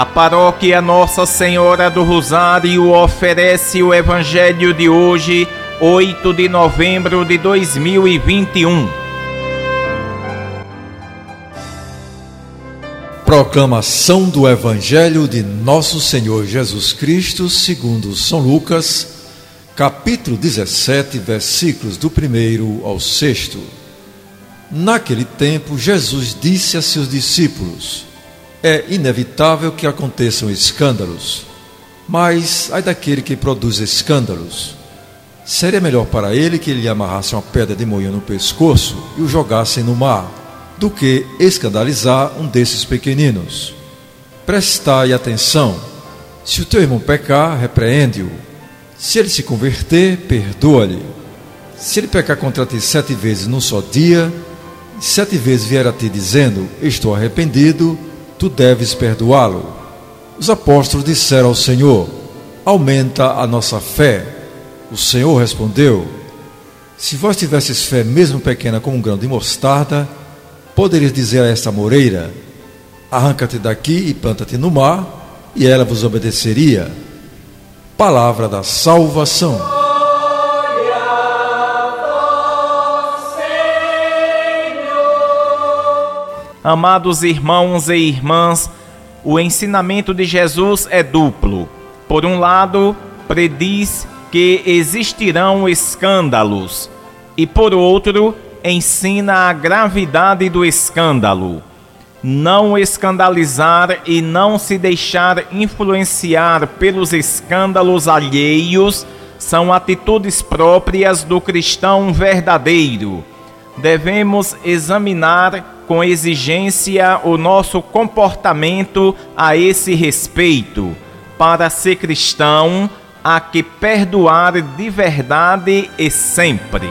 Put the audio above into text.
A paróquia Nossa Senhora do Rosário oferece o Evangelho de hoje, 8 de novembro de 2021. Proclamação do Evangelho de Nosso Senhor Jesus Cristo, segundo São Lucas, capítulo 17, versículos do primeiro ao sexto. Naquele tempo, Jesus disse a seus discípulos: é inevitável que aconteçam escândalos, mas ai daquele que produz escândalos. Seria melhor para ele que lhe amarrasse uma pedra de moinho no pescoço e o jogassem no mar, do que escandalizar um desses pequeninos. Prestai atenção: se o teu irmão pecar, repreende-o. Se ele se converter, perdoa-lhe. Se ele pecar contra ti sete vezes num só dia, sete vezes vier a ti dizendo: Estou arrependido tu deves perdoá-lo. Os apóstolos disseram ao Senhor: Aumenta a nossa fé. O Senhor respondeu: Se vós tivesses fé, mesmo pequena como um grão de mostarda, poderias dizer a esta moreira: Arranca-te daqui e planta-te no mar, e ela vos obedeceria. Palavra da salvação. Amados irmãos e irmãs, o ensinamento de Jesus é duplo. Por um lado, prediz que existirão escândalos, e por outro, ensina a gravidade do escândalo. Não escandalizar e não se deixar influenciar pelos escândalos alheios são atitudes próprias do cristão verdadeiro. Devemos examinar com exigência o nosso comportamento a esse respeito. Para ser cristão, há que perdoar de verdade e sempre.